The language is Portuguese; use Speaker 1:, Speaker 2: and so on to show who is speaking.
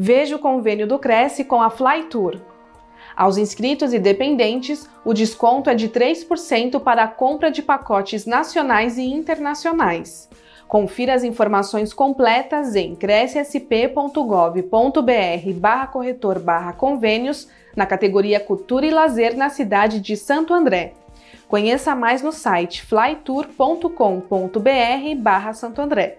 Speaker 1: Veja o convênio do Cresce com a Flytour. Aos inscritos e dependentes, o desconto é de 3% para a compra de pacotes nacionais e internacionais. Confira as informações completas em crescsp.gov.br barra corretor barra convênios na categoria Cultura e Lazer na cidade de Santo André. Conheça mais no site flytour.com.br barra Santo André.